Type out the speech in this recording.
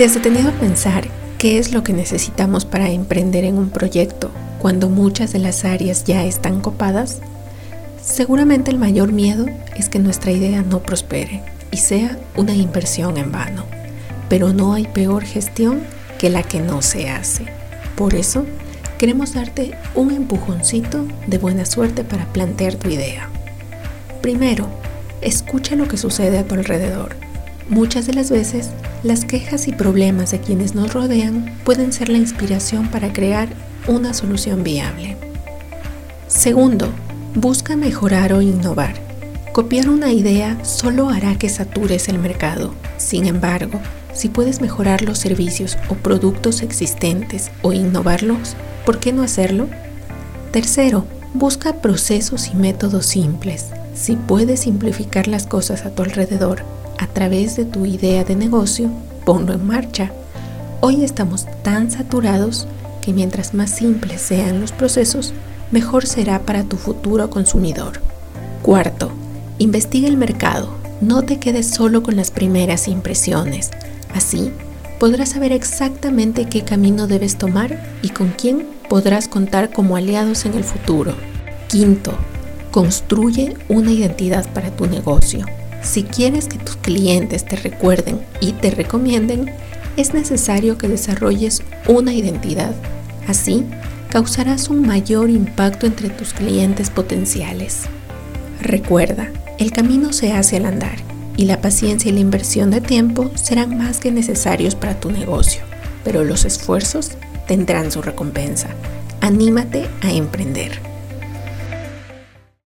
¿Te has detenido a pensar qué es lo que necesitamos para emprender en un proyecto cuando muchas de las áreas ya están copadas? Seguramente el mayor miedo es que nuestra idea no prospere y sea una inversión en vano. Pero no hay peor gestión que la que no se hace. Por eso, queremos darte un empujoncito de buena suerte para plantear tu idea. Primero, escucha lo que sucede a tu alrededor. Muchas de las veces las quejas y problemas de quienes nos rodean pueden ser la inspiración para crear una solución viable. Segundo, busca mejorar o innovar. Copiar una idea solo hará que satures el mercado. Sin embargo, si puedes mejorar los servicios o productos existentes o innovarlos, ¿por qué no hacerlo? Tercero, busca procesos y métodos simples. Si puedes simplificar las cosas a tu alrededor a través de tu idea de negocio, ponlo en marcha. Hoy estamos tan saturados que mientras más simples sean los procesos, mejor será para tu futuro consumidor. Cuarto, investiga el mercado. No te quedes solo con las primeras impresiones. Así, podrás saber exactamente qué camino debes tomar y con quién podrás contar como aliados en el futuro. Quinto, construye una identidad para tu negocio. Si quieres que tus clientes te recuerden y te recomienden, es necesario que desarrolles una identidad. Así, causarás un mayor impacto entre tus clientes potenciales. Recuerda, el camino se hace al andar y la paciencia y la inversión de tiempo serán más que necesarios para tu negocio, pero los esfuerzos tendrán su recompensa. Anímate a emprender.